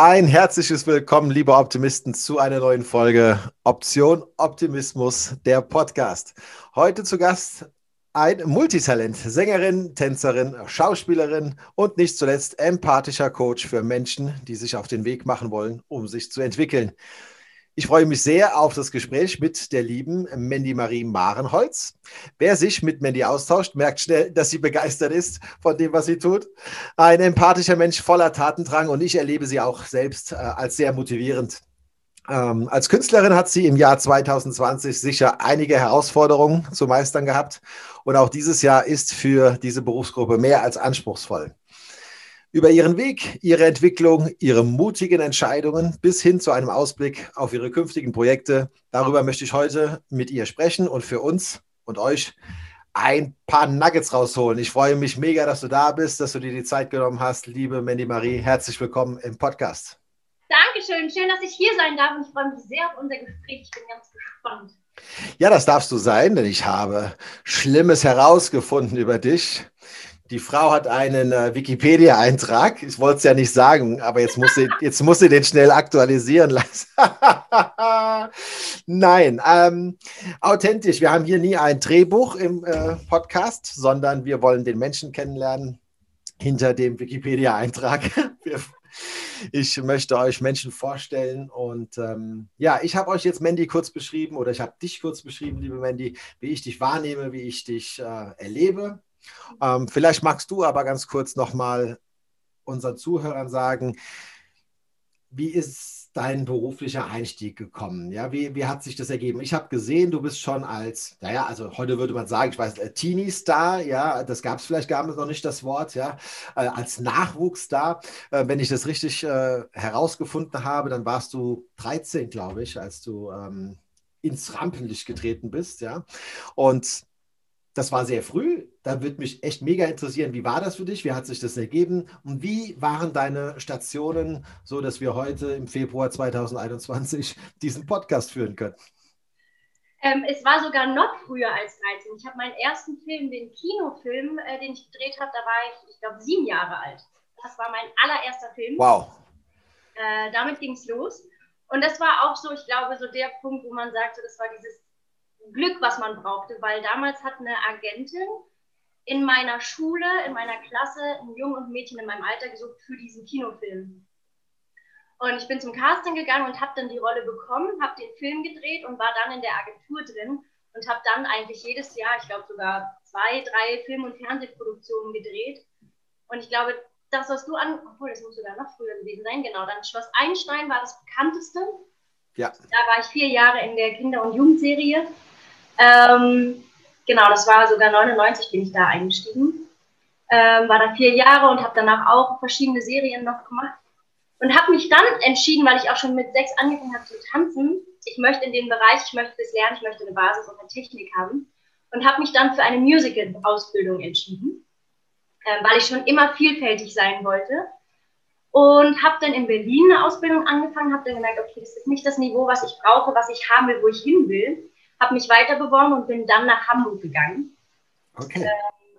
Ein herzliches Willkommen, liebe Optimisten, zu einer neuen Folge Option Optimismus, der Podcast. Heute zu Gast ein Multitalent, Sängerin, Tänzerin, Schauspielerin und nicht zuletzt empathischer Coach für Menschen, die sich auf den Weg machen wollen, um sich zu entwickeln. Ich freue mich sehr auf das Gespräch mit der lieben Mandy Marie Marenholz. Wer sich mit Mandy austauscht, merkt schnell, dass sie begeistert ist von dem, was sie tut. Ein empathischer Mensch voller Tatendrang und ich erlebe sie auch selbst äh, als sehr motivierend. Ähm, als Künstlerin hat sie im Jahr 2020 sicher einige Herausforderungen zu meistern gehabt und auch dieses Jahr ist für diese Berufsgruppe mehr als anspruchsvoll. Über ihren Weg, ihre Entwicklung, ihre mutigen Entscheidungen bis hin zu einem Ausblick auf ihre künftigen Projekte. Darüber möchte ich heute mit ihr sprechen und für uns und euch ein paar Nuggets rausholen. Ich freue mich mega, dass du da bist, dass du dir die Zeit genommen hast. Liebe Mandy Marie, herzlich willkommen im Podcast. Dankeschön, schön, dass ich hier sein darf und ich freue mich sehr auf unser Gespräch. Ich bin ganz gespannt. Ja, das darfst du sein, denn ich habe Schlimmes herausgefunden über dich. Die Frau hat einen äh, Wikipedia-Eintrag. Ich wollte es ja nicht sagen, aber jetzt muss, sie, jetzt muss sie den schnell aktualisieren lassen. Nein, ähm, authentisch. Wir haben hier nie ein Drehbuch im äh, Podcast, sondern wir wollen den Menschen kennenlernen hinter dem Wikipedia-Eintrag. ich möchte euch Menschen vorstellen und ähm, ja, ich habe euch jetzt Mandy kurz beschrieben oder ich habe dich kurz beschrieben, liebe Mandy, wie ich dich wahrnehme, wie ich dich äh, erlebe ähm, vielleicht magst du aber ganz kurz nochmal unseren Zuhörern sagen, wie ist dein beruflicher Einstieg gekommen? Ja, wie, wie hat sich das ergeben? Ich habe gesehen, du bist schon als, naja, also heute würde man sagen, ich weiß, äh, Teenie-Star, ja, das gab es vielleicht gar noch nicht das Wort, ja, äh, als Nachwuchsstar. Äh, wenn ich das richtig äh, herausgefunden habe, dann warst du 13, glaube ich, als du ähm, ins Rampenlicht getreten bist, ja. Und das war sehr früh. Da würde mich echt mega interessieren, wie war das für dich? Wie hat sich das ergeben? Und wie waren deine Stationen, so dass wir heute im Februar 2021 diesen Podcast führen können? Ähm, es war sogar noch früher als 13. Ich habe meinen ersten Film, den Kinofilm, äh, den ich gedreht habe, da war ich, ich glaube, sieben Jahre alt. Das war mein allererster Film. Wow. Äh, damit ging es los. Und das war auch so, ich glaube, so der Punkt, wo man sagte, das war dieses Glück, was man brauchte, weil damals hat eine Agentin in meiner Schule, in meiner Klasse, ein Jungen und Mädchen in meinem Alter gesucht für diesen Kinofilm. Und ich bin zum Casting gegangen und habe dann die Rolle bekommen, habe den Film gedreht und war dann in der Agentur drin und habe dann eigentlich jedes Jahr, ich glaube sogar zwei, drei Film- und Fernsehproduktionen gedreht. Und ich glaube, das, was du an, obwohl das muss sogar noch früher gewesen sein, genau, dann Schloss Einstein war das bekannteste. Ja. Da war ich vier Jahre in der Kinder- und Jugendserie ähm, genau, das war sogar 99 bin ich da eingestiegen. Ähm, war da vier Jahre und habe danach auch verschiedene Serien noch gemacht. Und habe mich dann entschieden, weil ich auch schon mit sechs angefangen habe zu tanzen, ich möchte in den Bereich, ich möchte das lernen, ich möchte eine Basis und eine Technik haben. Und habe mich dann für eine Musical-Ausbildung entschieden, äh, weil ich schon immer vielfältig sein wollte. Und habe dann in Berlin eine Ausbildung angefangen, habe dann gemerkt, okay, das ist nicht das Niveau, was ich brauche, was ich haben will, wo ich hin will habe mich weiter beworben und bin dann nach Hamburg gegangen. Okay. Ähm,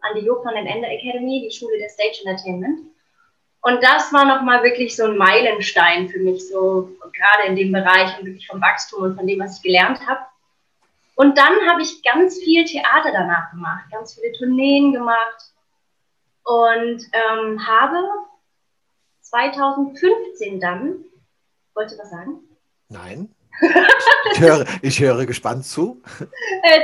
an die Jokon Ende Academy, die Schule der Stage Entertainment. Und das war nochmal wirklich so ein Meilenstein für mich, so gerade in dem Bereich und wirklich vom Wachstum und von dem, was ich gelernt habe. Und dann habe ich ganz viel Theater danach gemacht, ganz viele Tourneen gemacht und ähm, habe 2015 dann, wollte was sagen? Nein. Ich höre, ich höre gespannt zu.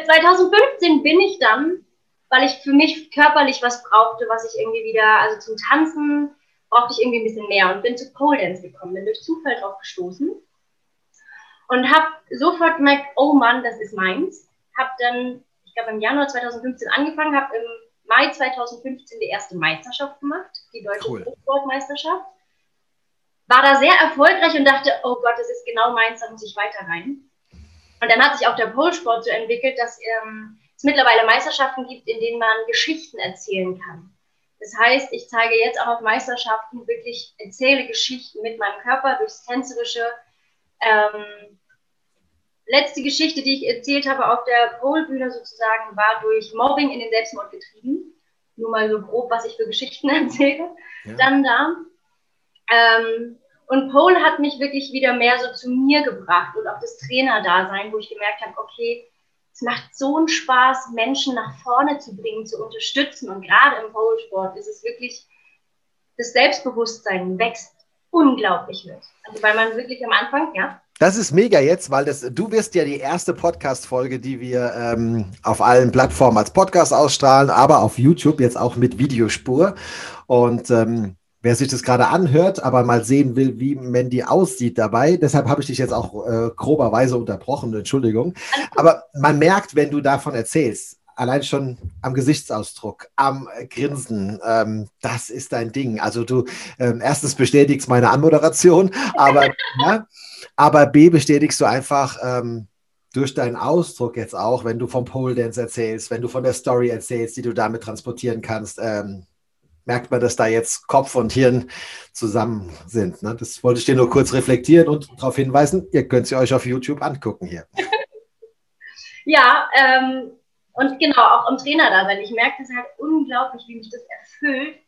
2015 äh, bin ich dann, weil ich für mich körperlich was brauchte, was ich irgendwie wieder, also zum Tanzen brauchte ich irgendwie ein bisschen mehr und bin zu Pole Dance gekommen, bin durch Zufall drauf gestoßen und habe sofort gemerkt, oh Mann, das ist meins. Habe dann, ich glaube im Januar 2015 angefangen, habe im Mai 2015 die erste Meisterschaft gemacht, die deutsche cool. Hochsportmeisterschaft war da sehr erfolgreich und dachte, oh Gott, das ist genau meins, da muss ich weiter rein. Und dann hat sich auch der Polsport so entwickelt, dass ähm, es mittlerweile Meisterschaften gibt, in denen man Geschichten erzählen kann. Das heißt, ich zeige jetzt auch auf Meisterschaften wirklich, erzähle Geschichten mit meinem Körper durchs Tänzerische. Ähm, letzte Geschichte, die ich erzählt habe auf der Polbühne sozusagen, war durch Mobbing in den Selbstmord getrieben. Nur mal so grob, was ich für Geschichten erzähle. Ja. Dann da. Ähm, Und Pole hat mich wirklich wieder mehr so zu mir gebracht und auch das Trainerdasein, wo ich gemerkt habe, okay, es macht so einen Spaß, Menschen nach vorne zu bringen, zu unterstützen. Und gerade im Pole-Sport ist es wirklich, das Selbstbewusstsein wächst unglaublich mit. Also weil man wirklich am Anfang, ja. Das ist mega jetzt, weil das, du wirst ja die erste Podcast-Folge, die wir ähm, auf allen Plattformen als Podcast ausstrahlen, aber auf YouTube jetzt auch mit Videospur. Und ähm, wer sich das gerade anhört, aber mal sehen will, wie Mandy aussieht dabei. Deshalb habe ich dich jetzt auch äh, groberweise unterbrochen, Entschuldigung. Aber man merkt, wenn du davon erzählst, allein schon am Gesichtsausdruck, am Grinsen, ähm, das ist dein Ding. Also du ähm, erstens bestätigst meine Anmoderation, aber, ja, aber B bestätigst du einfach ähm, durch deinen Ausdruck jetzt auch, wenn du vom Pole Dance erzählst, wenn du von der Story erzählst, die du damit transportieren kannst, ähm, merkt man, dass da jetzt Kopf und Hirn zusammen sind. Ne? Das wollte ich dir nur kurz reflektieren und darauf hinweisen, ihr könnt sie euch auf YouTube angucken hier. ja, ähm, und genau, auch im Trainer da sein. Ich merke das halt unglaublich, wie mich das erfüllt.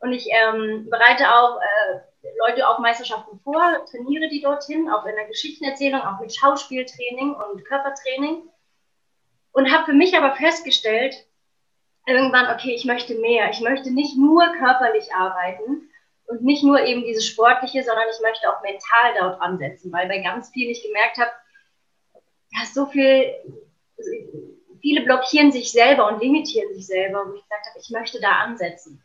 Und ich ähm, bereite auch äh, Leute auf Meisterschaften vor, trainiere die dorthin, auch in der Geschichtenerzählung, auch mit Schauspieltraining und Körpertraining. Und habe für mich aber festgestellt, irgendwann, okay, ich möchte mehr. Ich möchte nicht nur körperlich arbeiten und nicht nur eben dieses Sportliche, sondern ich möchte auch mental dort ansetzen, weil bei ganz vielen ich gemerkt habe, ja, so viel, viele blockieren sich selber und limitieren sich selber, wo ich gesagt habe, ich möchte da ansetzen.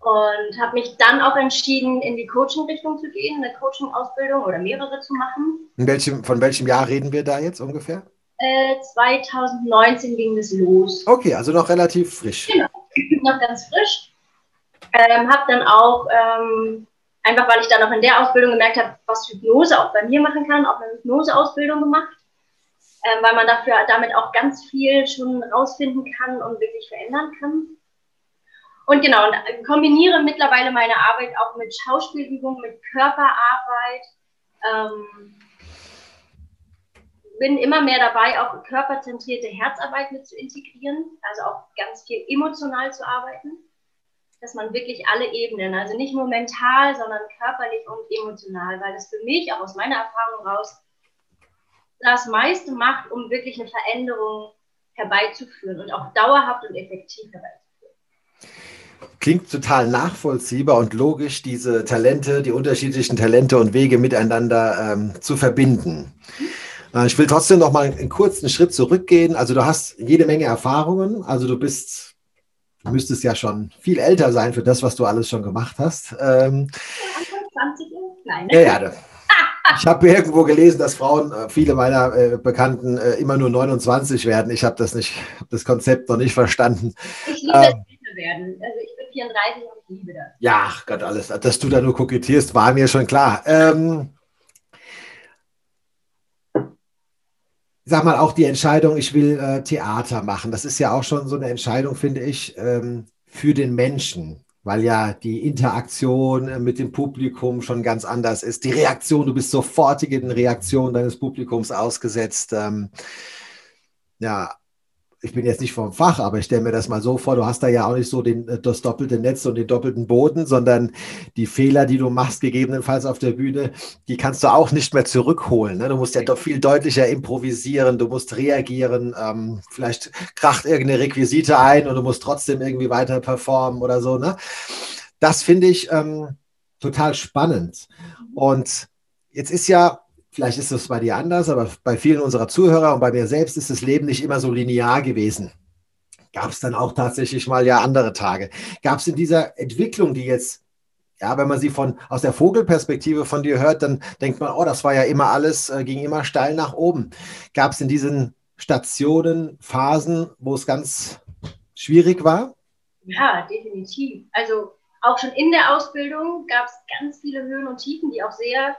Und habe mich dann auch entschieden, in die Coaching-Richtung zu gehen, eine Coaching-Ausbildung oder mehrere zu machen. Welchem, von welchem Jahr reden wir da jetzt ungefähr? 2019 äh, ging es los. Okay, also noch relativ frisch. Genau, noch ganz frisch. Ähm, habe dann auch, ähm, einfach weil ich dann noch in der Ausbildung gemerkt habe, was Hypnose auch bei mir machen kann, auch eine Hypnose-Ausbildung gemacht, ähm, weil man dafür damit auch ganz viel schon rausfinden kann und wirklich verändern kann. Und genau, und äh, kombiniere mittlerweile meine Arbeit auch mit Schauspielübungen, mit Körperarbeit. Ähm, bin immer mehr dabei, auch körperzentrierte Herzarbeit mit zu integrieren, also auch ganz viel emotional zu arbeiten, dass man wirklich alle Ebenen, also nicht nur mental, sondern körperlich und emotional, weil das für mich, auch aus meiner Erfahrung raus, das meiste macht, um wirklich eine Veränderung herbeizuführen und auch dauerhaft und effektiv herbeizuführen. Klingt total nachvollziehbar und logisch, diese Talente, die unterschiedlichen Talente und Wege miteinander ähm, zu verbinden. Äh, ich will trotzdem noch mal einen kurzen Schritt zurückgehen. Also du hast jede Menge Erfahrungen. Also du bist, du müsstest ja schon viel älter sein für das, was du alles schon gemacht hast. Ähm, 20 Nein. Ja, ja. Ich habe irgendwo gelesen, dass Frauen, äh, viele meiner äh, Bekannten, äh, immer nur 29 werden. Ich habe das nicht, das Konzept noch nicht verstanden. Ich liebe ähm, das werden. Also ich bin 34 und ich liebe das. Ja, Gott, alles. Dass du da nur kokettierst, war mir schon klar. Ähm, sag mal, auch die Entscheidung, ich will äh, Theater machen, das ist ja auch schon so eine Entscheidung, finde ich, ähm, für den Menschen, weil ja die Interaktion äh, mit dem Publikum schon ganz anders ist. Die Reaktion, du bist sofortigen Reaktionen deines Publikums ausgesetzt. Ähm, ja, ich bin jetzt nicht vom Fach, aber ich stelle mir das mal so vor, du hast da ja auch nicht so den, äh, das doppelte Netz und den doppelten Boden, sondern die Fehler, die du machst, gegebenenfalls auf der Bühne, die kannst du auch nicht mehr zurückholen. Ne? Du musst ja doch viel deutlicher improvisieren, du musst reagieren, ähm, vielleicht kracht irgendeine Requisite ein und du musst trotzdem irgendwie weiter performen oder so. Ne? Das finde ich ähm, total spannend. Und jetzt ist ja Vielleicht ist das bei dir anders, aber bei vielen unserer Zuhörer und bei mir selbst ist das Leben nicht immer so linear gewesen. Gab es dann auch tatsächlich mal ja andere Tage? Gab es in dieser Entwicklung, die jetzt, ja, wenn man sie von aus der Vogelperspektive von dir hört, dann denkt man, oh, das war ja immer alles, äh, ging immer steil nach oben. Gab es in diesen Stationen Phasen, wo es ganz schwierig war? Ja, definitiv. Also auch schon in der Ausbildung gab es ganz viele Höhen und Tiefen, die auch sehr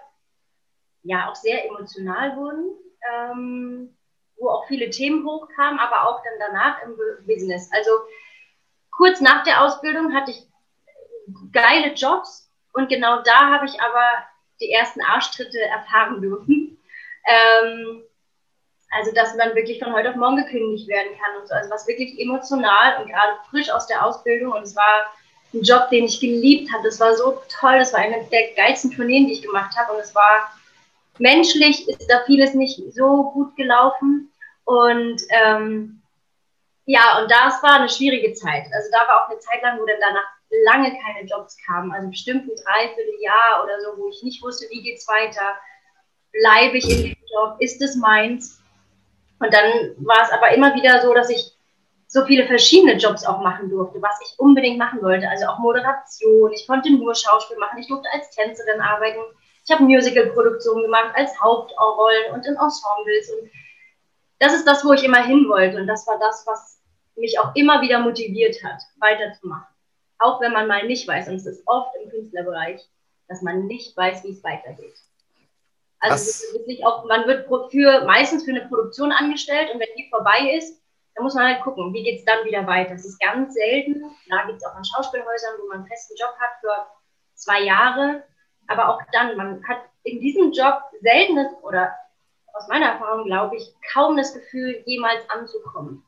ja auch sehr emotional wurden, ähm, wo auch viele Themen hochkamen, aber auch dann danach im Business. Also kurz nach der Ausbildung hatte ich geile Jobs und genau da habe ich aber die ersten Arschtritte erfahren dürfen. Ähm, also, dass man wirklich von heute auf morgen gekündigt werden kann und so. Also, was wirklich emotional und gerade frisch aus der Ausbildung und es war ein Job, den ich geliebt habe. Das war so toll. Das war eine der geilsten Tourneen, die ich gemacht habe. Und es war menschlich, ist da vieles nicht so gut gelaufen. Und ähm, ja, und das war eine schwierige Zeit. Also da war auch eine Zeit lang, wo dann danach lange keine Jobs kamen. Also bestimmt ein Dreivierteljahr oder so, wo ich nicht wusste, wie geht's weiter. Bleibe ich in dem Job? Ist es meins? Und dann war es aber immer wieder so, dass ich so viele verschiedene Jobs auch machen durfte, was ich unbedingt machen wollte. Also auch Moderation. Ich konnte nur Schauspiel machen. Ich durfte als Tänzerin arbeiten. Ich habe Musical-Produktionen gemacht als Hauptrollen und in Ensembles. Und das ist das, wo ich immer hin wollte. Und das war das, was mich auch immer wieder motiviert hat, weiterzumachen. Auch wenn man mal nicht weiß, und es ist oft im Künstlerbereich, dass man nicht weiß, wie es weitergeht. Also wirklich auch, man wird für, meistens für eine Produktion angestellt und wenn die vorbei ist, dann muss man halt gucken, wie geht es dann wieder weiter. Das ist ganz selten. Da gibt es auch an Schauspielhäusern, wo man einen festen Job hat für zwei Jahre. Aber auch dann, man hat in diesem Job selten oder aus meiner Erfahrung glaube ich kaum das Gefühl, jemals anzukommen.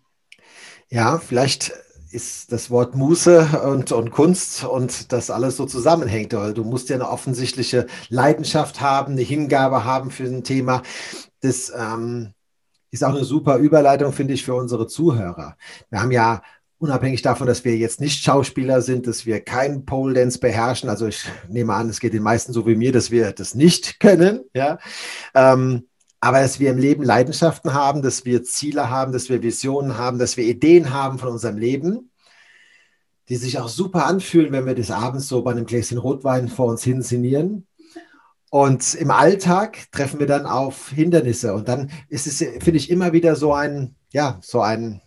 Ja, vielleicht ist das Wort Muße und, und Kunst und das alles so zusammenhängt. Du musst ja eine offensichtliche Leidenschaft haben, eine Hingabe haben für ein Thema. Das ähm, ist auch eine super Überleitung, finde ich, für unsere Zuhörer. Wir haben ja unabhängig davon, dass wir jetzt nicht Schauspieler sind, dass wir keinen Pole Dance beherrschen. Also ich nehme an, es geht den meisten so wie mir, dass wir das nicht können. Ja. Ähm, aber dass wir im Leben Leidenschaften haben, dass wir Ziele haben, dass wir Visionen haben, dass wir Ideen haben von unserem Leben, die sich auch super anfühlen, wenn wir das abends so bei einem Gläschen Rotwein vor uns hin sinnieren. Und im Alltag treffen wir dann auf Hindernisse. Und dann ist es, finde ich, immer wieder so ein, ja, so ein,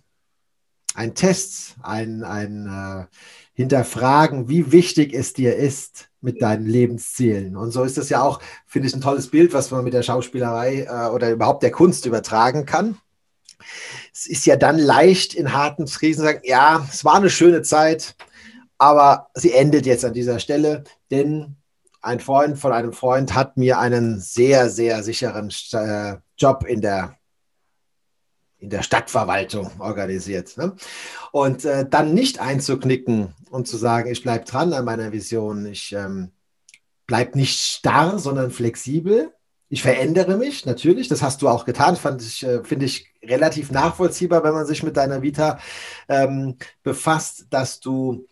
ein Test, ein, ein äh, Hinterfragen, wie wichtig es dir ist, mit deinen Lebenszielen. Und so ist das ja auch, finde ich, ein tolles Bild, was man mit der Schauspielerei äh, oder überhaupt der Kunst übertragen kann. Es ist ja dann leicht in harten Krisen zu sagen, ja, es war eine schöne Zeit, aber sie endet jetzt an dieser Stelle, denn ein Freund von einem Freund hat mir einen sehr, sehr sicheren äh, Job in der in der Stadtverwaltung organisiert. Ne? Und äh, dann nicht einzuknicken und zu sagen, ich bleibe dran an meiner Vision, ich ähm, bleibe nicht starr, sondern flexibel. Ich verändere mich, natürlich, das hast du auch getan, ich, äh, finde ich relativ nachvollziehbar, wenn man sich mit deiner Vita ähm, befasst, dass du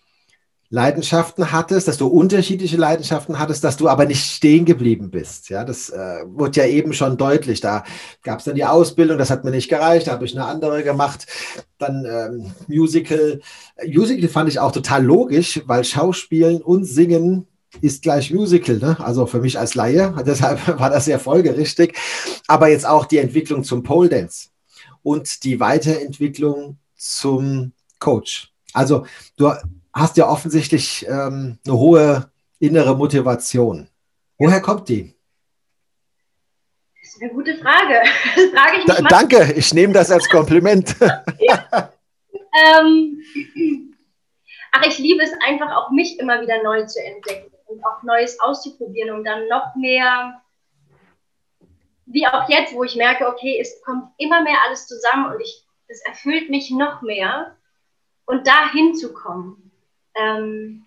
Leidenschaften hattest, dass du unterschiedliche Leidenschaften hattest, dass du aber nicht stehen geblieben bist. Ja, das äh, wurde ja eben schon deutlich. Da gab es dann die Ausbildung, das hat mir nicht gereicht, da habe ich eine andere gemacht. Dann ähm, Musical. Musical fand ich auch total logisch, weil Schauspielen und Singen ist gleich Musical, ne? also für mich als Laie, deshalb war das sehr folgerichtig. Aber jetzt auch die Entwicklung zum Pole Dance und die Weiterentwicklung zum Coach. Also du hast ja offensichtlich ähm, eine hohe innere Motivation. Woher kommt die? Das ist eine gute Frage. Das frage ich mich da, danke, ich nehme das als Kompliment. ja. ähm, ach, ich liebe es einfach auch, mich immer wieder neu zu entdecken und auch Neues auszuprobieren, um dann noch mehr, wie auch jetzt, wo ich merke, okay, es kommt immer mehr alles zusammen und ich, das erfüllt mich noch mehr und da hinzukommen ähm,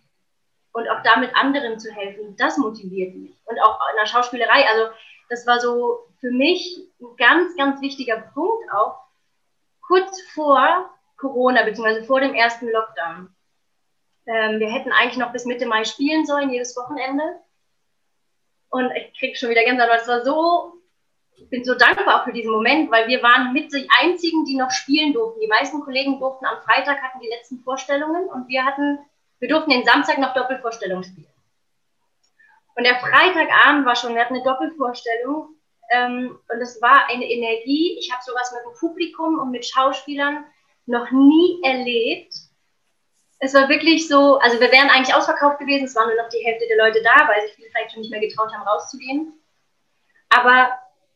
und auch damit anderen zu helfen, das motiviert mich. Und auch in der Schauspielerei, also das war so für mich ein ganz, ganz wichtiger Punkt auch, kurz vor Corona, beziehungsweise vor dem ersten Lockdown. Ähm, wir hätten eigentlich noch bis Mitte Mai spielen sollen, jedes Wochenende. Und ich kriege schon wieder Gänsehaut, es war so, ich bin so dankbar auch für diesen Moment, weil wir waren mit die einzigen, die noch spielen durften. Die meisten Kollegen durften am Freitag hatten die letzten Vorstellungen und wir hatten wir durften den Samstag noch Doppelvorstellung spielen. Und der Freitagabend war schon, wir hatten eine Doppelvorstellung ähm, und es war eine Energie. Ich habe sowas mit dem Publikum und mit Schauspielern noch nie erlebt. Es war wirklich so, also wir wären eigentlich ausverkauft gewesen, es waren nur noch die Hälfte der Leute da, weil sich viele vielleicht schon nicht mehr getraut haben, rauszugehen. Aber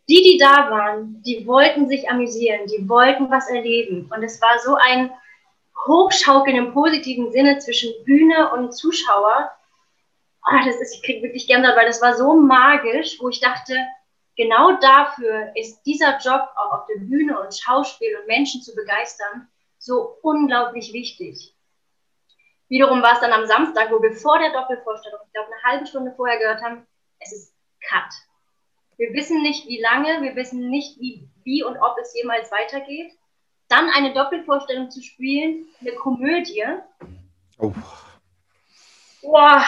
die, die da waren, die wollten sich amüsieren, die wollten was erleben. Und es war so ein, Hochschaukeln im positiven Sinne zwischen Bühne und Zuschauer. Oh, das ist, ich kriege wirklich Gänsehaut, weil das war so magisch, wo ich dachte, genau dafür ist dieser Job auch auf der Bühne und Schauspiel und Menschen zu begeistern so unglaublich wichtig. Wiederum war es dann am Samstag, wo wir vor der Doppelvorstellung, ich glaube eine halbe Stunde vorher gehört haben, es ist Cut. Wir wissen nicht, wie lange, wir wissen nicht, wie, wie und ob es jemals weitergeht. Dann eine Doppelvorstellung zu spielen, eine Komödie. Oh. Boah,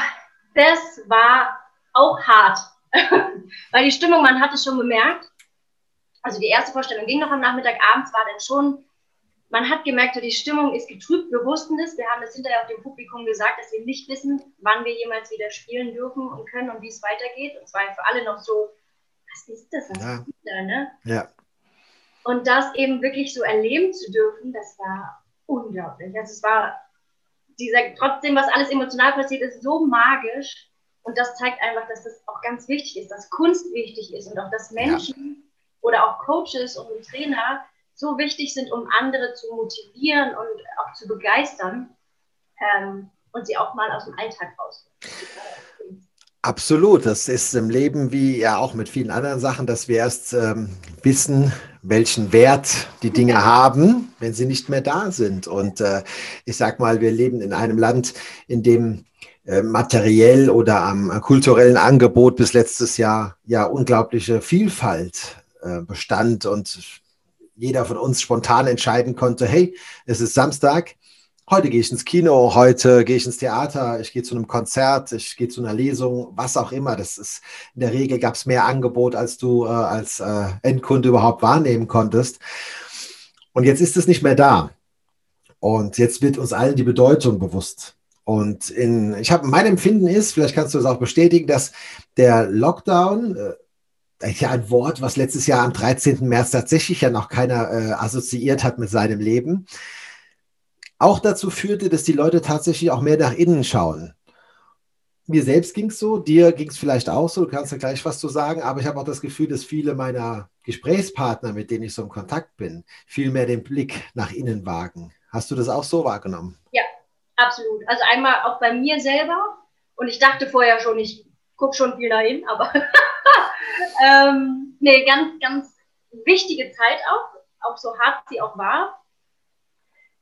das war auch hart. Weil die Stimmung, man hat es schon gemerkt. Also die erste Vorstellung ging noch am Nachmittag, abends war dann schon man hat gemerkt, die Stimmung ist getrübt. Wir wussten das. Wir haben es hinterher auch dem Publikum gesagt, dass wir nicht wissen, wann wir jemals wieder spielen dürfen und können und wie es weitergeht. Und zwar für alle noch so, was ist das? Was ja. ist da, ne? Ja. Und das eben wirklich so erleben zu dürfen, das war unglaublich. Also es war dieser, trotzdem, was alles emotional passiert ist, so magisch. Und das zeigt einfach, dass das auch ganz wichtig ist, dass Kunst wichtig ist und auch, dass Menschen ja. oder auch Coaches und Trainer so wichtig sind, um andere zu motivieren und auch zu begeistern ähm, und sie auch mal aus dem Alltag raus. Absolut, das ist im Leben wie ja auch mit vielen anderen Sachen, dass wir erst ähm, wissen, welchen Wert die Dinge haben, wenn sie nicht mehr da sind. Und äh, ich sag mal, wir leben in einem Land, in dem äh, materiell oder am kulturellen Angebot bis letztes Jahr ja unglaubliche Vielfalt äh, bestand und jeder von uns spontan entscheiden konnte, hey, es ist Samstag, heute gehe ich ins Kino, heute gehe ich ins Theater, ich gehe zu einem Konzert, ich gehe zu einer Lesung, was auch immer. Das ist in der Regel gab es mehr Angebot, als du äh, als äh, Endkunde überhaupt wahrnehmen konntest. Und jetzt ist es nicht mehr da. Und jetzt wird uns allen die Bedeutung bewusst. Und in, ich habe mein Empfinden ist, vielleicht kannst du es auch bestätigen, dass der Lockdown äh, ja ein Wort, was letztes Jahr am 13. März tatsächlich ja noch keiner äh, assoziiert hat mit seinem Leben, auch dazu führte, dass die Leute tatsächlich auch mehr nach innen schauen. Mir selbst ging es so, dir ging es vielleicht auch so, du kannst ja gleich was zu sagen, aber ich habe auch das Gefühl, dass viele meiner Gesprächspartner, mit denen ich so im Kontakt bin, viel mehr den Blick nach innen wagen. Hast du das auch so wahrgenommen? Ja, absolut. Also einmal auch bei mir selber und ich dachte vorher schon, ich gucke schon viel dahin, aber ähm, nee, ganz, ganz wichtige Zeit auch, auch so hart sie auch war.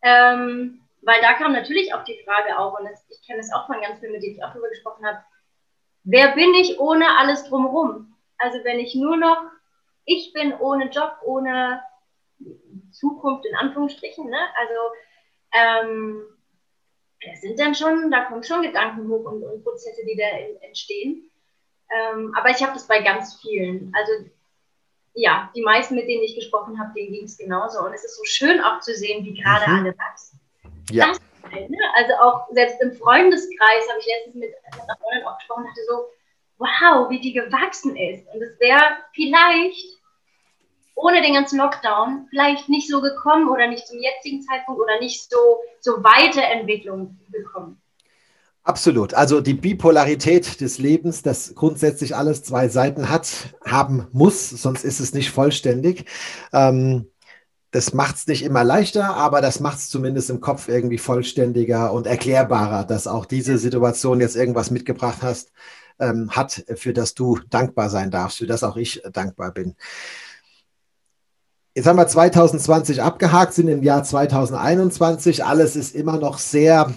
Ähm, weil da kam natürlich auch die Frage auf, und das, ich kenne es auch von ganz vielen, mit denen ich auch darüber gesprochen habe, wer bin ich ohne alles drumherum? Also wenn ich nur noch ich bin ohne Job, ohne Zukunft in Anführungsstrichen, ne? Also ähm, das sind dann schon, da kommen schon Gedanken hoch und, und Prozesse, die da entstehen. Ähm, aber ich habe das bei ganz vielen. Also ja, die meisten, mit denen ich gesprochen habe, denen ging es genauso. Und es ist so schön auch zu sehen, wie gerade mhm. alle wachsen. Ja. Halt, ne? Also auch selbst im Freundeskreis habe ich letztens mit einer Freundin auch gesprochen und dachte so, wow, wie die gewachsen ist. Und es wäre vielleicht ohne den ganzen Lockdown vielleicht nicht so gekommen oder nicht zum jetzigen Zeitpunkt oder nicht so, so Weiterentwicklung gekommen. Absolut. Also die Bipolarität des Lebens, das grundsätzlich alles zwei Seiten hat, haben muss, sonst ist es nicht vollständig. Ähm, das macht es nicht immer leichter, aber das macht es zumindest im Kopf irgendwie vollständiger und erklärbarer, dass auch diese Situation jetzt irgendwas mitgebracht hast, ähm, hat, für das du dankbar sein darfst, für das auch ich dankbar bin. Jetzt haben wir 2020 abgehakt, sind im Jahr 2021. Alles ist immer noch sehr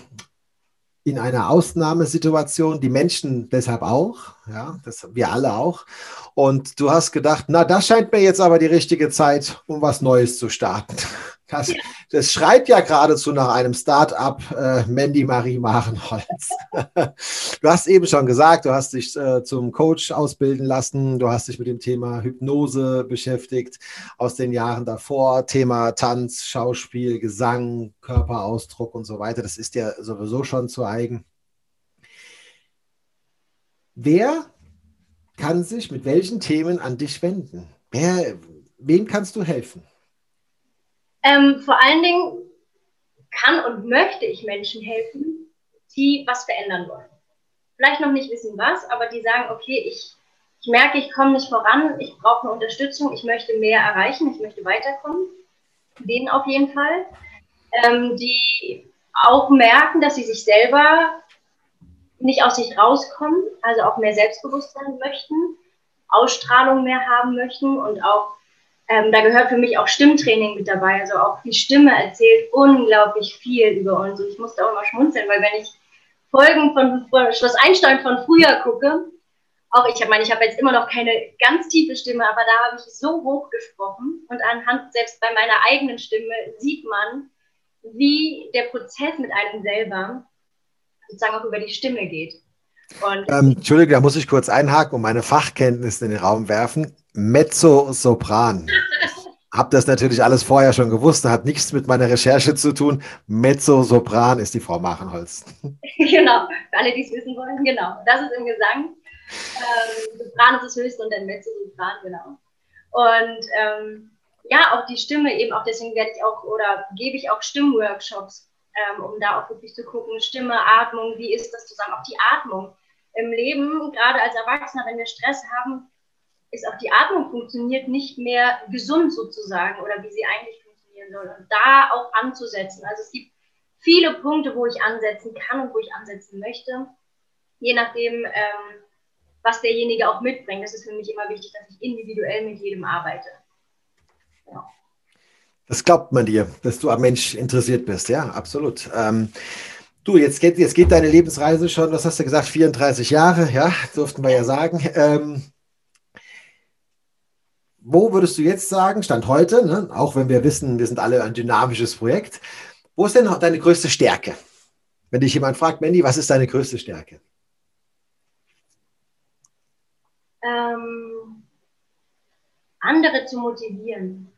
in einer Ausnahmesituation, die Menschen deshalb auch, ja, das, wir alle auch. Und du hast gedacht, na, das scheint mir jetzt aber die richtige Zeit, um was Neues zu starten. Das, das schreit ja geradezu nach einem Start-up, äh, Mandy Marie Marenholz. du hast eben schon gesagt, du hast dich äh, zum Coach ausbilden lassen, du hast dich mit dem Thema Hypnose beschäftigt aus den Jahren davor, Thema Tanz, Schauspiel, Gesang, Körperausdruck und so weiter. Das ist ja sowieso schon zu eigen. Wer kann sich mit welchen Themen an dich wenden? Wer, wem kannst du helfen? Ähm, vor allen Dingen kann und möchte ich Menschen helfen, die was verändern wollen. Vielleicht noch nicht wissen was, aber die sagen, okay, ich, ich merke, ich komme nicht voran, ich brauche eine Unterstützung, ich möchte mehr erreichen, ich möchte weiterkommen. Denen auf jeden Fall. Ähm, die auch merken, dass sie sich selber nicht aus sich rauskommen, also auch mehr Selbstbewusstsein möchten, Ausstrahlung mehr haben möchten und auch ähm, da gehört für mich auch Stimmtraining mit dabei. Also auch die Stimme erzählt unglaublich viel über uns. Und ich musste auch immer schmunzeln, weil wenn ich Folgen von Schloss Einstein von früher gucke, auch ich meine, ich habe jetzt immer noch keine ganz tiefe Stimme, aber da habe ich so hoch gesprochen und anhand selbst bei meiner eigenen Stimme sieht man, wie der Prozess mit einem selber sozusagen auch über die Stimme geht. Ähm, Entschuldigung, da muss ich kurz einhaken und meine Fachkenntnisse in den Raum werfen. Mezzo-Sopran. Hab das natürlich alles vorher schon gewusst, hat nichts mit meiner Recherche zu tun. Mezzo-Sopran ist die Frau Machenholz. genau, für alle, die es wissen wollen, genau. Das ist im Gesang. Ähm, Sopran ist das Höchste und dann Mezzo-Sopran, genau. Und ähm, ja, auch die Stimme eben, auch deswegen werde ich auch oder gebe ich auch Stimmworkshops, ähm, um da auch wirklich zu gucken, Stimme, Atmung, wie ist das zusammen, auch die Atmung im Leben, gerade als Erwachsener, wenn wir Stress haben, ist auch die Atmung funktioniert nicht mehr gesund sozusagen oder wie sie eigentlich funktionieren soll. Und da auch anzusetzen. Also es gibt viele Punkte, wo ich ansetzen kann und wo ich ansetzen möchte, je nachdem, ähm, was derjenige auch mitbringt. Das ist für mich immer wichtig, dass ich individuell mit jedem arbeite. Ja. Das glaubt man dir, dass du am Mensch interessiert bist, ja, absolut. Ähm, du, jetzt geht, jetzt geht deine Lebensreise schon, was hast du gesagt, 34 Jahre, ja, durften wir ja sagen. Ähm, wo würdest du jetzt sagen, Stand heute, ne, auch wenn wir wissen, wir sind alle ein dynamisches Projekt, wo ist denn deine größte Stärke? Wenn dich jemand fragt, Mandy, was ist deine größte Stärke? Ähm, andere zu motivieren.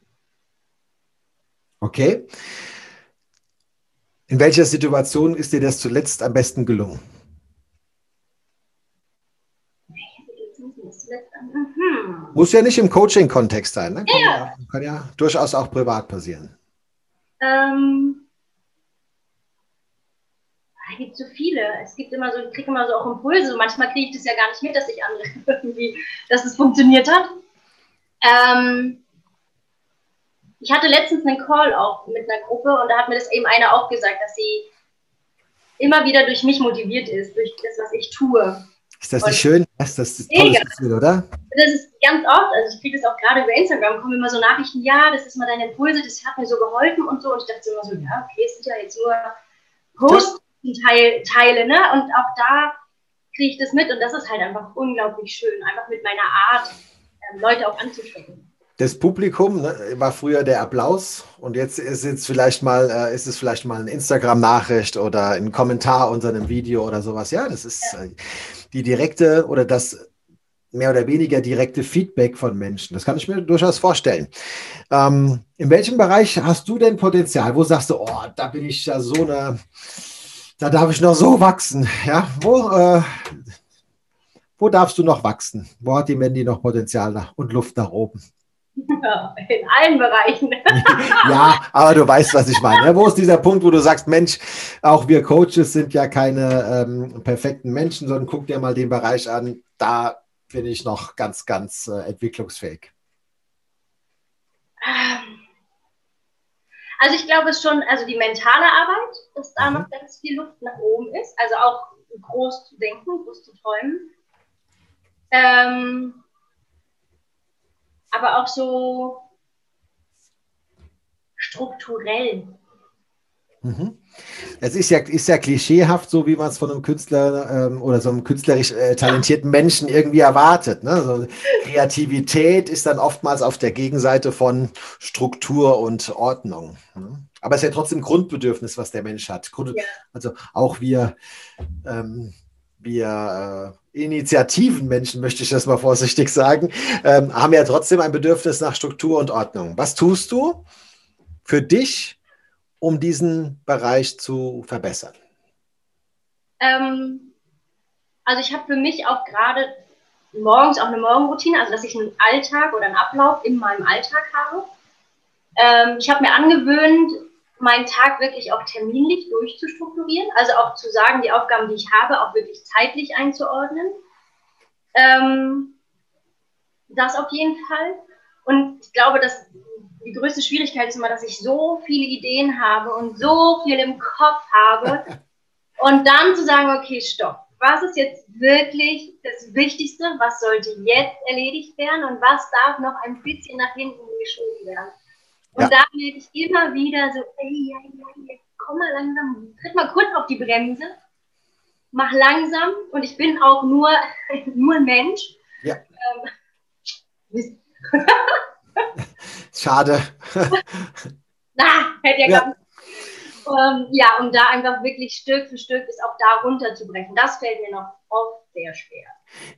Okay. In welcher Situation ist dir das zuletzt am besten gelungen? Muss ja nicht im Coaching-Kontext sein. Ne? Kann, ja. Ja, kann, ja. durchaus auch privat passieren. Ähm, es gibt so viele. Es gibt immer so, ich kriege immer so auch Impulse. Manchmal kriege ich das ja gar nicht mit, dass ich andere irgendwie, dass es funktioniert hat. Ähm, ich hatte letztens einen Call auch mit einer Gruppe und da hat mir das eben eine auch gesagt, dass sie immer wieder durch mich motiviert ist, durch das, was ich tue. Ist das nicht schön? Das ist ein tolles Gefühl, oder? Das ist ganz oft, also ich kriege das auch gerade über Instagram, kommen immer so Nachrichten, ja, das ist mal deine Impulse, das hat mir so geholfen und so. Und ich dachte immer so, ja, okay, es sind ja jetzt nur Post-Teile, ne? Und auch da kriege ich das mit und das ist halt einfach unglaublich schön, einfach mit meiner Art, ähm, Leute auch anzusprechen das Publikum ne, war früher der Applaus und jetzt ist es vielleicht mal, äh, ist es vielleicht mal eine Instagram-Nachricht oder ein Kommentar unter einem Video oder sowas. Ja, das ist äh, die direkte oder das mehr oder weniger direkte Feedback von Menschen. Das kann ich mir durchaus vorstellen. Ähm, in welchem Bereich hast du denn Potenzial? Wo sagst du, oh, da bin ich ja so eine, da darf ich noch so wachsen? Ja, wo, äh, wo darfst du noch wachsen? Wo hat die Mandy noch Potenzial und Luft nach oben? in allen Bereichen. ja, aber du weißt, was ich meine. Wo ist dieser Punkt, wo du sagst, Mensch, auch wir Coaches sind ja keine ähm, perfekten Menschen, sondern guck dir mal den Bereich an, da bin ich noch ganz, ganz äh, entwicklungsfähig. Ähm, also ich glaube es schon, also die mentale Arbeit, dass da mhm. noch ganz viel Luft nach oben ist, also auch groß zu denken, groß zu träumen. Ähm, aber auch so strukturell. Mhm. Es ist ja, ist ja klischeehaft, so wie man es von einem Künstler ähm, oder so einem künstlerisch äh, talentierten Menschen irgendwie erwartet. Ne? Also Kreativität ist dann oftmals auf der Gegenseite von Struktur und Ordnung. Ne? Aber es ist ja trotzdem Grundbedürfnis, was der Mensch hat. Grund, ja. Also auch wir, ähm, wir äh, Initiativen Menschen, möchte ich das mal vorsichtig sagen, ähm, haben ja trotzdem ein Bedürfnis nach Struktur und Ordnung. Was tust du für dich, um diesen Bereich zu verbessern? Ähm, also ich habe für mich auch gerade morgens auch eine Morgenroutine, also dass ich einen Alltag oder einen Ablauf in meinem Alltag habe. Ähm, ich habe mir angewöhnt, meinen Tag wirklich auch terminlich durchzustrukturieren, also auch zu sagen, die Aufgaben, die ich habe, auch wirklich zeitlich einzuordnen. Ähm, das auf jeden Fall. Und ich glaube, dass die größte Schwierigkeit ist immer, dass ich so viele Ideen habe und so viel im Kopf habe. und dann zu sagen, okay, stopp. was ist jetzt wirklich das Wichtigste, was sollte jetzt erledigt werden und was darf noch ein bisschen nach hinten geschoben werden. Und ja. da merke ich immer wieder so, ey, ey, ey, komm mal langsam, tritt mal kurz auf die Bremse, mach langsam und ich bin auch nur, nur ein Mensch. Ja. Ähm, Schade. Na, hätte ja, ja. Ähm, ja, um da einfach wirklich Stück für Stück ist auch da runterzubrechen. Das fällt mir noch oft sehr schwer.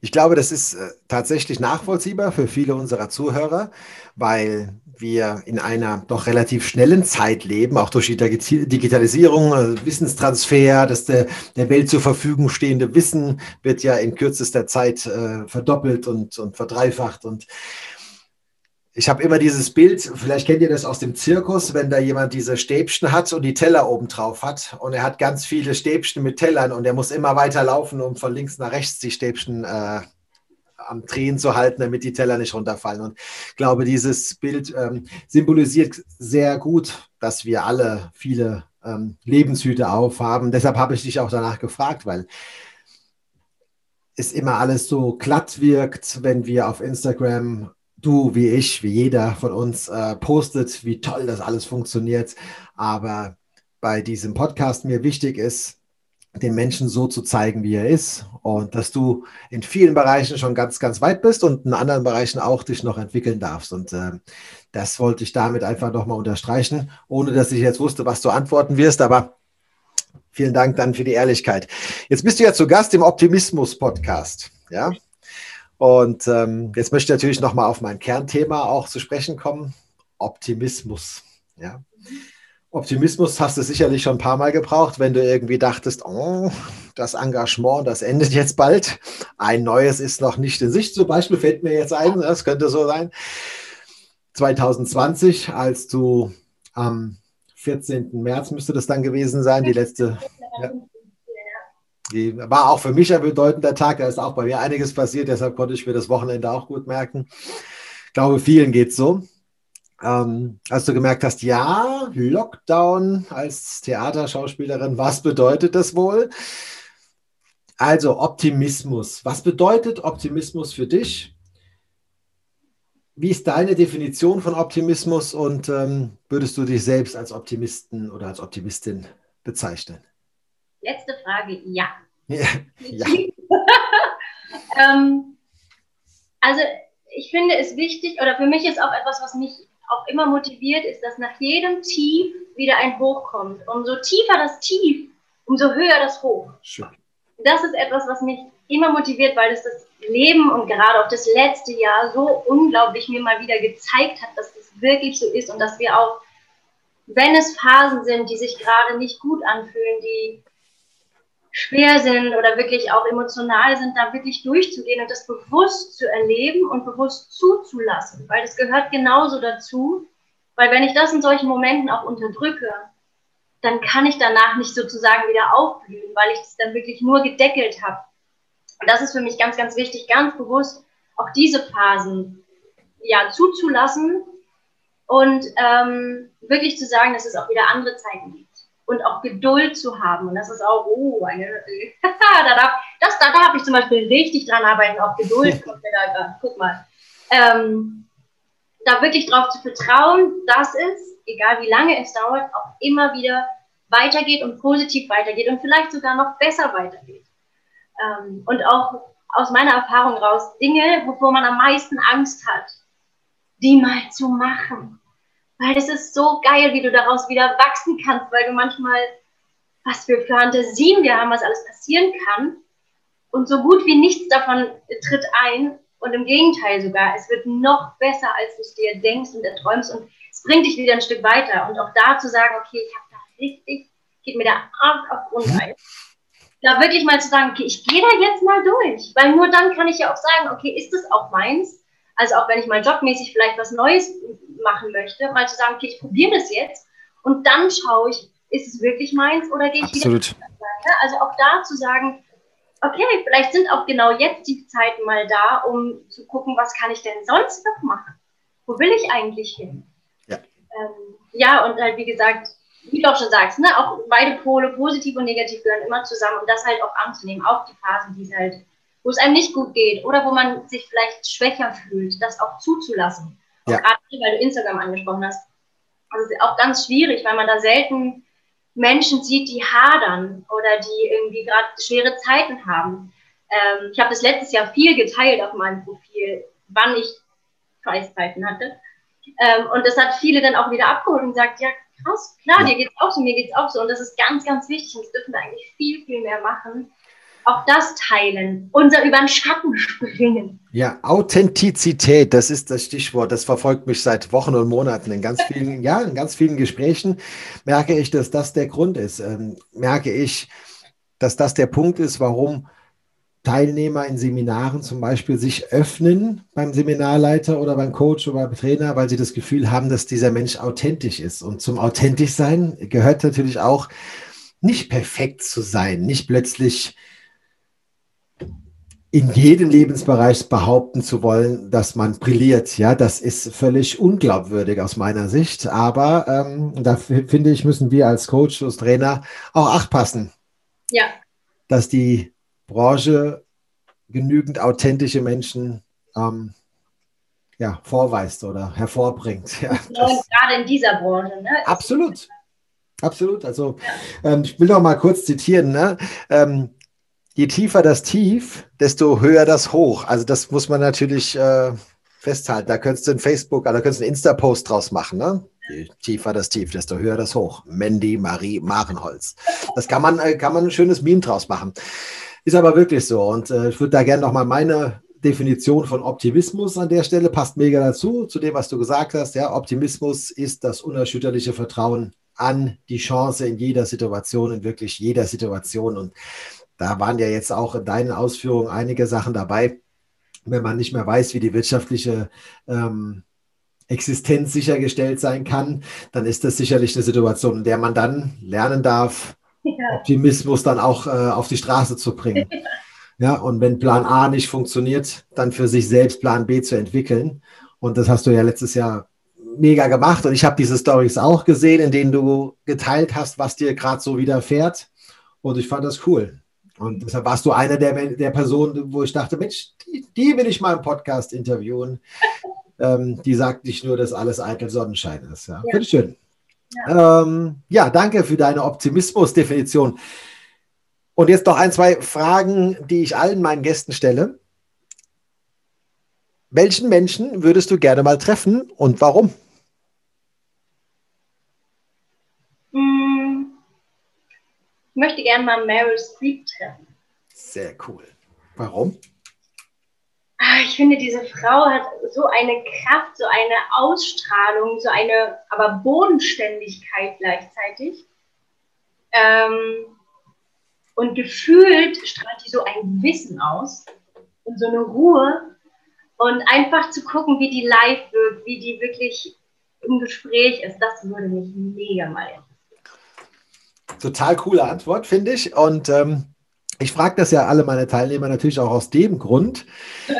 Ich glaube, das ist äh, tatsächlich nachvollziehbar für viele unserer Zuhörer, weil wir in einer doch relativ schnellen Zeit leben, auch durch die Digitalisierung, äh, Wissenstransfer, dass der, der Welt zur Verfügung stehende Wissen wird ja in kürzester Zeit äh, verdoppelt und, und verdreifacht und ich habe immer dieses Bild, vielleicht kennt ihr das aus dem Zirkus, wenn da jemand diese Stäbchen hat und die Teller oben drauf hat und er hat ganz viele Stäbchen mit Tellern und er muss immer weiter laufen, um von links nach rechts die Stäbchen äh, am Drehen zu halten, damit die Teller nicht runterfallen. Und ich glaube, dieses Bild ähm, symbolisiert sehr gut, dass wir alle viele ähm, Lebenshüte aufhaben. Deshalb habe ich dich auch danach gefragt, weil es immer alles so glatt wirkt, wenn wir auf Instagram du wie ich, wie jeder von uns äh, postet, wie toll das alles funktioniert. Aber bei diesem Podcast mir wichtig ist, den Menschen so zu zeigen, wie er ist und dass du in vielen Bereichen schon ganz, ganz weit bist und in anderen Bereichen auch dich noch entwickeln darfst. Und äh, das wollte ich damit einfach nochmal unterstreichen, ohne dass ich jetzt wusste, was du antworten wirst. Aber vielen Dank dann für die Ehrlichkeit. Jetzt bist du ja zu Gast im Optimismus-Podcast. Ja, und ähm, jetzt möchte ich natürlich nochmal auf mein Kernthema auch zu sprechen kommen: Optimismus. Ja. Optimismus hast du sicherlich schon ein paar Mal gebraucht, wenn du irgendwie dachtest, oh, das Engagement, das endet jetzt bald. Ein neues ist noch nicht in Sicht. Zum Beispiel fällt mir jetzt ein, das könnte so sein. 2020, als du am 14. März müsste das dann gewesen sein, die letzte. Ja, die war auch für mich ein bedeutender Tag. Da ist auch bei mir einiges passiert, deshalb konnte ich mir das Wochenende auch gut merken. Ich glaube, vielen geht es so. Ähm, als du gemerkt hast, ja, Lockdown als Theaterschauspielerin, was bedeutet das wohl? Also Optimismus. Was bedeutet Optimismus für dich? Wie ist deine Definition von Optimismus und ähm, würdest du dich selbst als Optimisten oder als Optimistin bezeichnen? Letzte Frage, ja. Ja. ja. ähm, also ich finde es wichtig, oder für mich ist auch etwas, was mich auch immer motiviert, ist, dass nach jedem Tief wieder ein Hoch kommt. Umso tiefer das Tief, umso höher das Hoch. Schön. Das ist etwas, was mich immer motiviert, weil es das Leben und gerade auch das letzte Jahr so unglaublich mir mal wieder gezeigt hat, dass es das wirklich so ist und dass wir auch, wenn es Phasen sind, die sich gerade nicht gut anfühlen, die schwer sind oder wirklich auch emotional sind, da wirklich durchzugehen und das bewusst zu erleben und bewusst zuzulassen, weil das gehört genauso dazu, weil wenn ich das in solchen Momenten auch unterdrücke, dann kann ich danach nicht sozusagen wieder aufblühen, weil ich es dann wirklich nur gedeckelt habe. Und das ist für mich ganz, ganz wichtig, ganz bewusst auch diese Phasen ja zuzulassen und ähm, wirklich zu sagen, dass es auch wieder andere Zeiten gibt und auch Geduld zu haben. Und das ist auch, oh, eine, da darf, das, da darf ich zum Beispiel richtig dran arbeiten, auch Geduld kommt mir da, guck mal. Ähm, da wirklich drauf zu vertrauen, dass es, egal wie lange es dauert, auch immer wieder weitergeht und positiv weitergeht und vielleicht sogar noch besser weitergeht. Ähm, und auch aus meiner Erfahrung raus, Dinge, wovor man am meisten Angst hat, die mal zu machen weil das ist so geil, wie du daraus wieder wachsen kannst, weil du manchmal, was für Fantasien wir haben, was alles passieren kann. Und so gut wie nichts davon tritt ein. Und im Gegenteil sogar, es wird noch besser, als du es dir denkst und erträumst. Und es bringt dich wieder ein Stück weiter. Und auch da zu sagen, okay, ich habe da richtig, geht mir der Arsch auf Grundeis. Da wirklich mal zu sagen, okay, ich gehe da jetzt mal durch. Weil nur dann kann ich ja auch sagen, okay, ist das auch meins? Also auch wenn ich mal jobmäßig vielleicht was Neues machen möchte, mal zu sagen, okay, ich probiere das jetzt und dann schaue ich, ist es wirklich meins oder gehe ich Absolut. wieder? Also auch da zu sagen, okay, vielleicht sind auch genau jetzt die Zeiten mal da, um zu gucken, was kann ich denn sonst noch machen? Wo will ich eigentlich hin? Ja, ähm, ja und halt wie gesagt, wie du auch schon sagst, ne, auch beide Pole, positiv und negativ, gehören immer zusammen und das halt auch anzunehmen, auch die Phasen, die es halt, wo es einem nicht gut geht oder wo man sich vielleicht schwächer fühlt, das auch zuzulassen. Ja. gerade weil du Instagram angesprochen hast, also auch ganz schwierig, weil man da selten Menschen sieht, die hadern oder die irgendwie gerade schwere Zeiten haben. Ähm, ich habe das letztes Jahr viel geteilt auf meinem Profil, wann ich Scheißzeiten hatte. Ähm, und das hat viele dann auch wieder abgeholt und gesagt, ja, krass, klar, ja. dir geht's auch so, mir geht's auch so. Und das ist ganz, ganz wichtig. Und das dürfen wir eigentlich viel, viel mehr machen. Auch das teilen, unser über den Schatten springen. Ja, Authentizität, das ist das Stichwort. Das verfolgt mich seit Wochen und Monaten. In ganz vielen, ja, in ganz vielen Gesprächen merke ich, dass das der Grund ist. Ähm, merke ich, dass das der Punkt ist, warum Teilnehmer in Seminaren zum Beispiel sich öffnen beim Seminarleiter oder beim Coach oder beim Trainer, weil sie das Gefühl haben, dass dieser Mensch authentisch ist. Und zum authentisch sein gehört natürlich auch nicht perfekt zu sein, nicht plötzlich in jedem Lebensbereich behaupten zu wollen, dass man brilliert. Ja, das ist völlig unglaubwürdig aus meiner Sicht. Aber ähm, da finde ich, müssen wir als Coach, als Trainer auch acht passen. Ja. Dass die Branche genügend authentische Menschen ähm, ja, vorweist oder hervorbringt. Ja, gerade in dieser Branche. Ne? Absolut. Absolut. Also ja. ähm, ich will noch mal kurz zitieren. Ne? Ähm, je tiefer das Tief, desto höher das Hoch. Also das muss man natürlich äh, festhalten. Da könntest du ein Facebook, da könntest du einen Insta-Post draus machen. Ne? Je tiefer das Tief, desto höher das Hoch. Mandy Marie Marenholz. Das kann man, äh, kann man ein schönes Meme draus machen. Ist aber wirklich so. Und äh, ich würde da gerne nochmal meine Definition von Optimismus an der Stelle, passt mega dazu, zu dem, was du gesagt hast. Ja, Optimismus ist das unerschütterliche Vertrauen an die Chance in jeder Situation, in wirklich jeder Situation. Und da waren ja jetzt auch in deinen Ausführungen einige Sachen dabei. Wenn man nicht mehr weiß, wie die wirtschaftliche ähm, Existenz sichergestellt sein kann, dann ist das sicherlich eine Situation, in der man dann lernen darf, ja. Optimismus dann auch äh, auf die Straße zu bringen. Ja. und wenn Plan A nicht funktioniert, dann für sich selbst Plan B zu entwickeln. Und das hast du ja letztes Jahr mega gemacht. Und ich habe diese Stories auch gesehen, in denen du geteilt hast, was dir gerade so widerfährt. Und ich fand das cool. Und deshalb warst du einer der, der Personen, wo ich dachte, Mensch, die, die will ich mal im Podcast interviewen. ähm, die sagt nicht nur, dass alles eitel Sonnenschein ist. Ja. ja. Finde ich schön. Ja. Ähm, ja, danke für deine Optimismus-Definition. Und jetzt noch ein, zwei Fragen, die ich allen meinen Gästen stelle. Welchen Menschen würdest du gerne mal treffen und warum? Ich möchte gerne mal Meryl Streep treffen. Sehr cool. Warum? Ah, ich finde, diese Frau hat so eine Kraft, so eine Ausstrahlung, so eine aber Bodenständigkeit gleichzeitig. Ähm, und gefühlt strahlt die so ein Wissen aus und so eine Ruhe. Und einfach zu gucken, wie die live wirkt, wie die wirklich im Gespräch ist, das würde mich mega mal interessieren. Total coole Antwort, finde ich. Und ähm, ich frage das ja alle meine Teilnehmer natürlich auch aus dem Grund,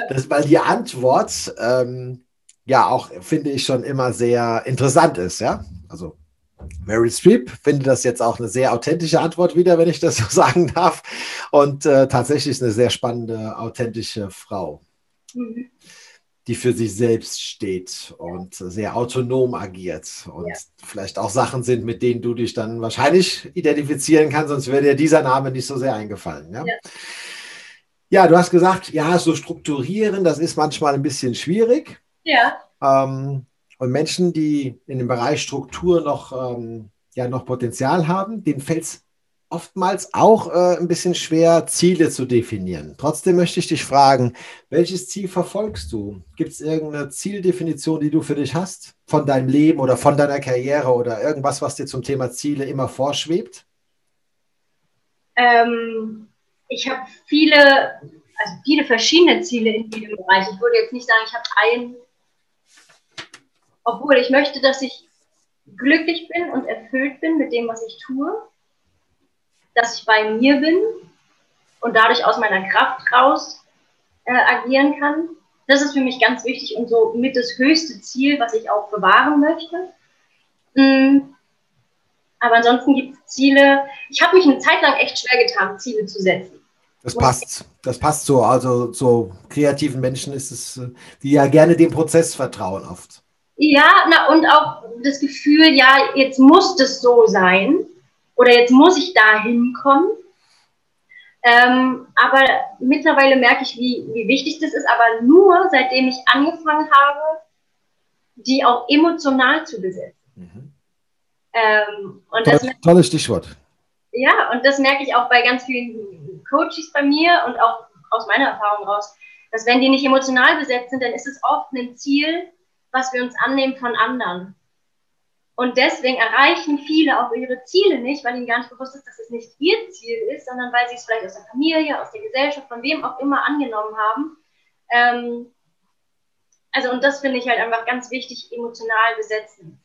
dass, weil die Antwort ähm, ja auch, finde ich, schon immer sehr interessant ist. Ja, also Mary Streep finde das jetzt auch eine sehr authentische Antwort wieder, wenn ich das so sagen darf. Und äh, tatsächlich eine sehr spannende, authentische Frau. Mhm die für sich selbst steht und sehr autonom agiert und ja. vielleicht auch Sachen sind, mit denen du dich dann wahrscheinlich identifizieren kannst, sonst wäre dir dieser Name nicht so sehr eingefallen. Ja? ja? Ja. du hast gesagt, ja, so strukturieren, das ist manchmal ein bisschen schwierig. Ja. Ähm, und Menschen, die in dem Bereich Struktur noch, ähm, ja, noch Potenzial haben, denen fällt es oftmals auch äh, ein bisschen schwer, Ziele zu definieren. Trotzdem möchte ich dich fragen, welches Ziel verfolgst du? Gibt es irgendeine Zieldefinition, die du für dich hast, von deinem Leben oder von deiner Karriere oder irgendwas, was dir zum Thema Ziele immer vorschwebt? Ähm, ich habe viele, also viele verschiedene Ziele in jedem Bereich. Ich würde jetzt nicht sagen, ich habe ein, obwohl ich möchte, dass ich glücklich bin und erfüllt bin mit dem, was ich tue dass ich bei mir bin und dadurch aus meiner Kraft raus äh, agieren kann. Das ist für mich ganz wichtig und so mit das höchste Ziel, was ich auch bewahren möchte. Mhm. Aber ansonsten gibt es Ziele. Ich habe mich eine Zeit lang echt schwer getan, Ziele zu setzen. Das passt, das passt so. Also so kreativen Menschen ist es, die ja gerne dem Prozess vertrauen oft. Ja, na, und auch das Gefühl, ja, jetzt muss das so sein oder jetzt muss ich da hinkommen. Ähm, aber mittlerweile merke ich, wie, wie wichtig das ist, aber nur seitdem ich angefangen habe, die auch emotional zu besetzen. Mhm. Ähm, und Toll, das tolles Stichwort. Ja, und das merke ich auch bei ganz vielen Coaches bei mir und auch aus meiner Erfahrung raus, dass wenn die nicht emotional besetzt sind, dann ist es oft ein Ziel, was wir uns annehmen von anderen. Und deswegen erreichen viele auch ihre Ziele nicht, weil ihnen gar nicht bewusst ist, dass es nicht ihr Ziel ist, sondern weil sie es vielleicht aus der Familie, aus der Gesellschaft, von wem auch immer angenommen haben. Ähm, also, und das finde ich halt einfach ganz wichtig, emotional besetzen.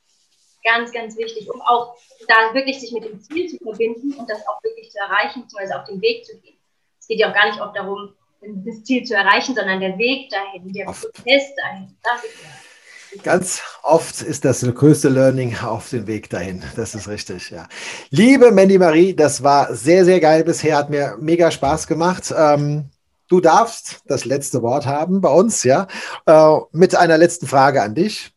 Ganz, ganz wichtig, um auch da wirklich sich mit dem Ziel zu verbinden und das auch wirklich zu erreichen, beziehungsweise auf den Weg zu gehen. Es geht ja auch gar nicht oft darum, das Ziel zu erreichen, sondern der Weg dahin, der Prozess dahin. Das ist ja Ganz oft ist das größte Learning auf dem Weg dahin. Das ist richtig, ja. Liebe Mandy Marie, das war sehr, sehr geil bisher. Hat mir mega Spaß gemacht. Ähm, du darfst das letzte Wort haben bei uns, ja. Äh, mit einer letzten Frage an dich.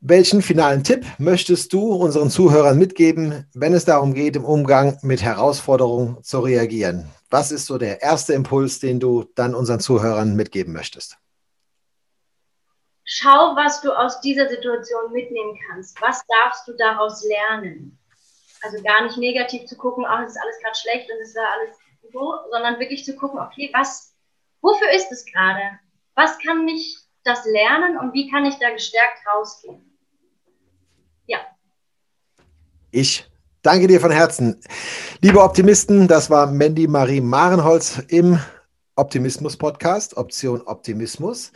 Welchen finalen Tipp möchtest du unseren Zuhörern mitgeben, wenn es darum geht, im Umgang mit Herausforderungen zu reagieren? Was ist so der erste Impuls, den du dann unseren Zuhörern mitgeben möchtest? Schau, was du aus dieser Situation mitnehmen kannst. Was darfst du daraus lernen? Also gar nicht negativ zu gucken, ach, es ist alles gerade schlecht und es war alles so, sondern wirklich zu gucken, okay, was, wofür ist es gerade? Was kann mich das lernen und wie kann ich da gestärkt rausgehen? Ja. Ich danke dir von Herzen. Liebe Optimisten, das war Mandy Marie Marenholz im Optimismus Podcast, Option Optimismus.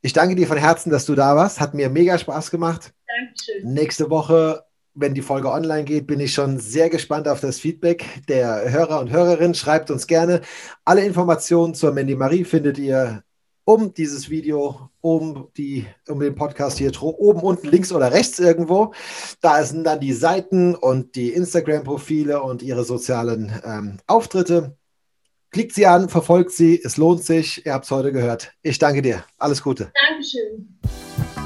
Ich danke dir von Herzen, dass du da warst. Hat mir mega Spaß gemacht. Dankeschön. Nächste Woche, wenn die Folge online geht, bin ich schon sehr gespannt auf das Feedback der Hörer und Hörerinnen. Schreibt uns gerne. Alle Informationen zur Mandy Marie findet ihr um dieses Video, um, die, um den Podcast hier oben, unten, links oder rechts irgendwo. Da sind dann die Seiten und die Instagram-Profile und ihre sozialen ähm, Auftritte. Klickt sie an, verfolgt sie, es lohnt sich. Ihr habt es heute gehört. Ich danke dir. Alles Gute. Dankeschön.